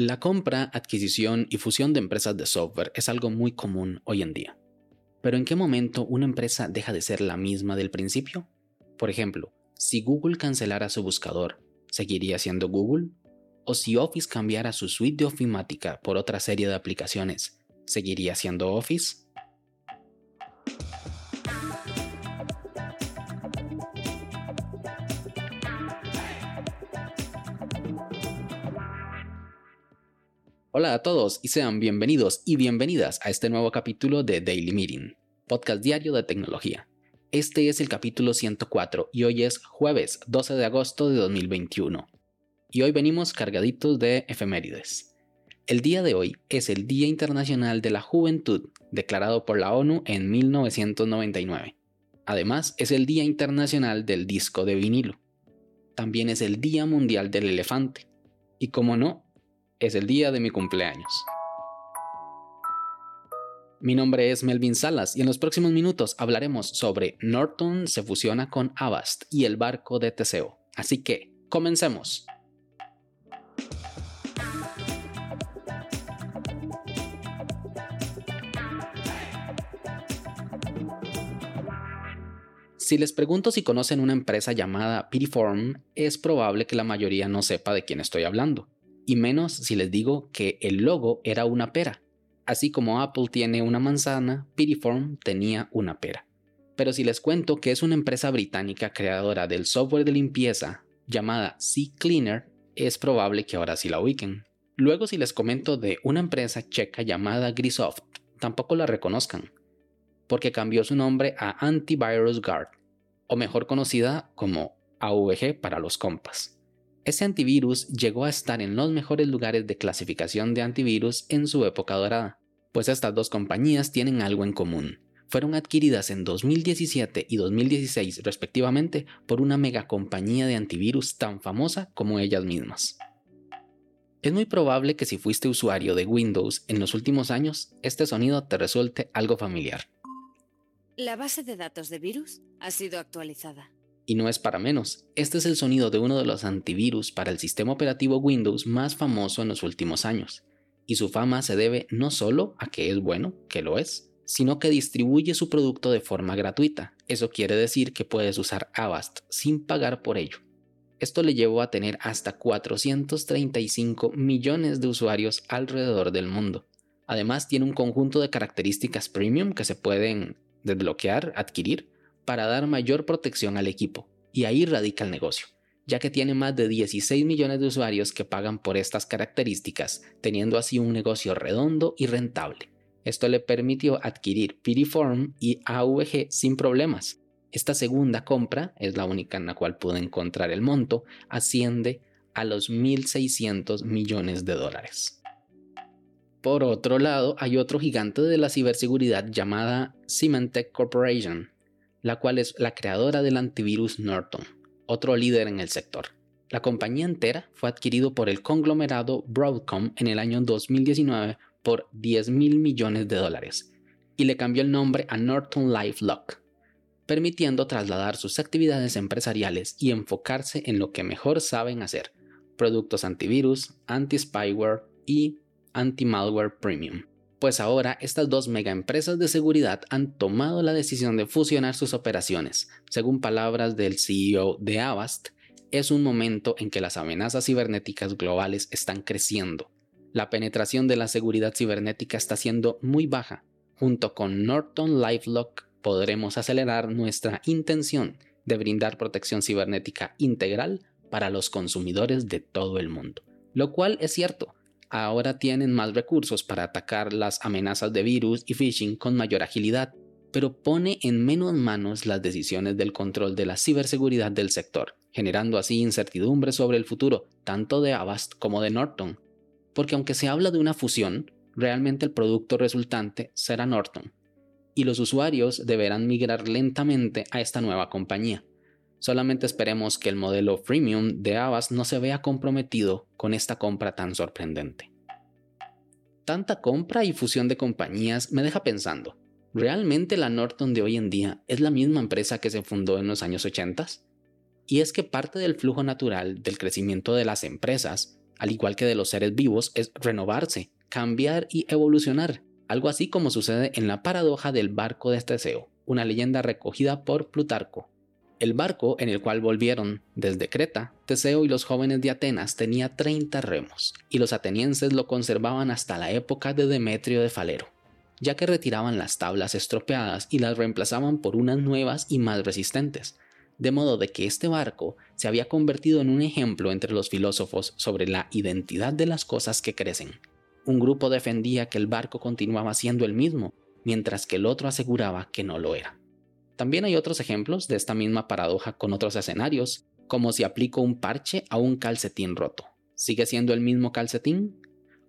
La compra, adquisición y fusión de empresas de software es algo muy común hoy en día. Pero ¿en qué momento una empresa deja de ser la misma del principio? Por ejemplo, si Google cancelara su buscador, ¿seguiría siendo Google? ¿O si Office cambiara su suite de ofimática por otra serie de aplicaciones, ¿seguiría siendo Office? Hola a todos y sean bienvenidos y bienvenidas a este nuevo capítulo de Daily Meeting, podcast diario de tecnología. Este es el capítulo 104 y hoy es jueves 12 de agosto de 2021. Y hoy venimos cargaditos de efemérides. El día de hoy es el Día Internacional de la Juventud, declarado por la ONU en 1999. Además, es el Día Internacional del Disco de Vinilo. También es el Día Mundial del Elefante. Y como no, es el día de mi cumpleaños. Mi nombre es Melvin Salas y en los próximos minutos hablaremos sobre Norton se fusiona con Avast y el barco de Teseo. Así que, comencemos. Si les pregunto si conocen una empresa llamada Piriform, es probable que la mayoría no sepa de quién estoy hablando y menos si les digo que el logo era una pera. Así como Apple tiene una manzana, Piriform tenía una pera. Pero si les cuento que es una empresa británica creadora del software de limpieza llamada Sea Cleaner, es probable que ahora sí la ubiquen. Luego si les comento de una empresa checa llamada Grisoft, tampoco la reconozcan, porque cambió su nombre a Antivirus Guard, o mejor conocida como AVG para los compas. Ese antivirus llegó a estar en los mejores lugares de clasificación de antivirus en su época dorada, pues estas dos compañías tienen algo en común. Fueron adquiridas en 2017 y 2016 respectivamente por una megacompañía de antivirus tan famosa como ellas mismas. Es muy probable que si fuiste usuario de Windows en los últimos años, este sonido te resulte algo familiar. La base de datos de virus ha sido actualizada. Y no es para menos, este es el sonido de uno de los antivirus para el sistema operativo Windows más famoso en los últimos años. Y su fama se debe no solo a que es bueno, que lo es, sino que distribuye su producto de forma gratuita. Eso quiere decir que puedes usar Avast sin pagar por ello. Esto le llevó a tener hasta 435 millones de usuarios alrededor del mundo. Además tiene un conjunto de características premium que se pueden desbloquear, adquirir, para dar mayor protección al equipo, y ahí radica el negocio, ya que tiene más de 16 millones de usuarios que pagan por estas características, teniendo así un negocio redondo y rentable. Esto le permitió adquirir Piriform y AVG sin problemas. Esta segunda compra, es la única en la cual pude encontrar el monto, asciende a los 1.600 millones de dólares. Por otro lado, hay otro gigante de la ciberseguridad llamada Symantec Corporation, la cual es la creadora del antivirus Norton, otro líder en el sector. La compañía entera fue adquirido por el conglomerado Broadcom en el año 2019 por 10 mil millones de dólares y le cambió el nombre a Norton LifeLock, permitiendo trasladar sus actividades empresariales y enfocarse en lo que mejor saben hacer, productos antivirus, anti-spyware y anti-malware premium pues ahora estas dos megaempresas de seguridad han tomado la decisión de fusionar sus operaciones. Según palabras del CEO de Avast, es un momento en que las amenazas cibernéticas globales están creciendo. La penetración de la seguridad cibernética está siendo muy baja. Junto con Norton LifeLock podremos acelerar nuestra intención de brindar protección cibernética integral para los consumidores de todo el mundo. Lo cual es cierto, ahora tienen más recursos para atacar las amenazas de virus y phishing con mayor agilidad, pero pone en menos manos las decisiones del control de la ciberseguridad del sector, generando así incertidumbre sobre el futuro tanto de Avast como de Norton. Porque aunque se habla de una fusión, realmente el producto resultante será Norton, y los usuarios deberán migrar lentamente a esta nueva compañía. Solamente esperemos que el modelo freemium de Avast no se vea comprometido con esta compra tan sorprendente. Tanta compra y fusión de compañías me deja pensando, ¿realmente la Norton de hoy en día es la misma empresa que se fundó en los años 80? Y es que parte del flujo natural del crecimiento de las empresas al igual que de los seres vivos, es renovarse, cambiar y evolucionar, algo así como sucede en la paradoja del barco de Teseo, una leyenda recogida por Plutarco. El barco en el cual volvieron desde Creta, Teseo y los jóvenes de Atenas tenía 30 remos, y los atenienses lo conservaban hasta la época de Demetrio de Falero, ya que retiraban las tablas estropeadas y las reemplazaban por unas nuevas y más resistentes, de modo de que este barco se había convertido en un ejemplo entre los filósofos sobre la identidad de las cosas que crecen. Un grupo defendía que el barco continuaba siendo el mismo, mientras que el otro aseguraba que no lo era. También hay otros ejemplos de esta misma paradoja con otros escenarios, como si aplico un parche a un calcetín roto. ¿Sigue siendo el mismo calcetín?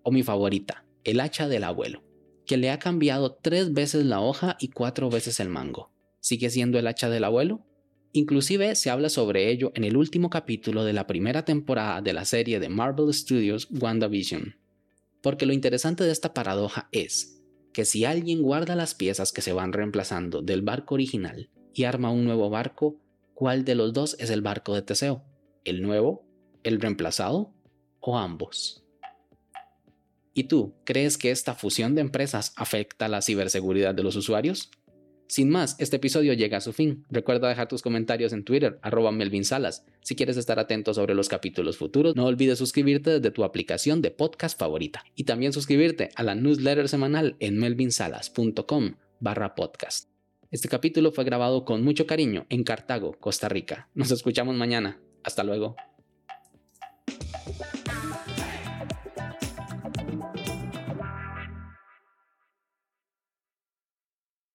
O mi favorita, el hacha del abuelo, que le ha cambiado tres veces la hoja y cuatro veces el mango. ¿Sigue siendo el hacha del abuelo? Inclusive se habla sobre ello en el último capítulo de la primera temporada de la serie de Marvel Studios WandaVision. Porque lo interesante de esta paradoja es que si alguien guarda las piezas que se van reemplazando del barco original y arma un nuevo barco, ¿cuál de los dos es el barco de Teseo? ¿El nuevo? ¿El reemplazado? ¿O ambos? ¿Y tú crees que esta fusión de empresas afecta la ciberseguridad de los usuarios? Sin más, este episodio llega a su fin. Recuerda dejar tus comentarios en Twitter, arroba Melvin Salas. Si quieres estar atento sobre los capítulos futuros, no olvides suscribirte desde tu aplicación de podcast favorita. Y también suscribirte a la newsletter semanal en melvinsalas.com barra podcast. Este capítulo fue grabado con mucho cariño en Cartago, Costa Rica. Nos escuchamos mañana. Hasta luego.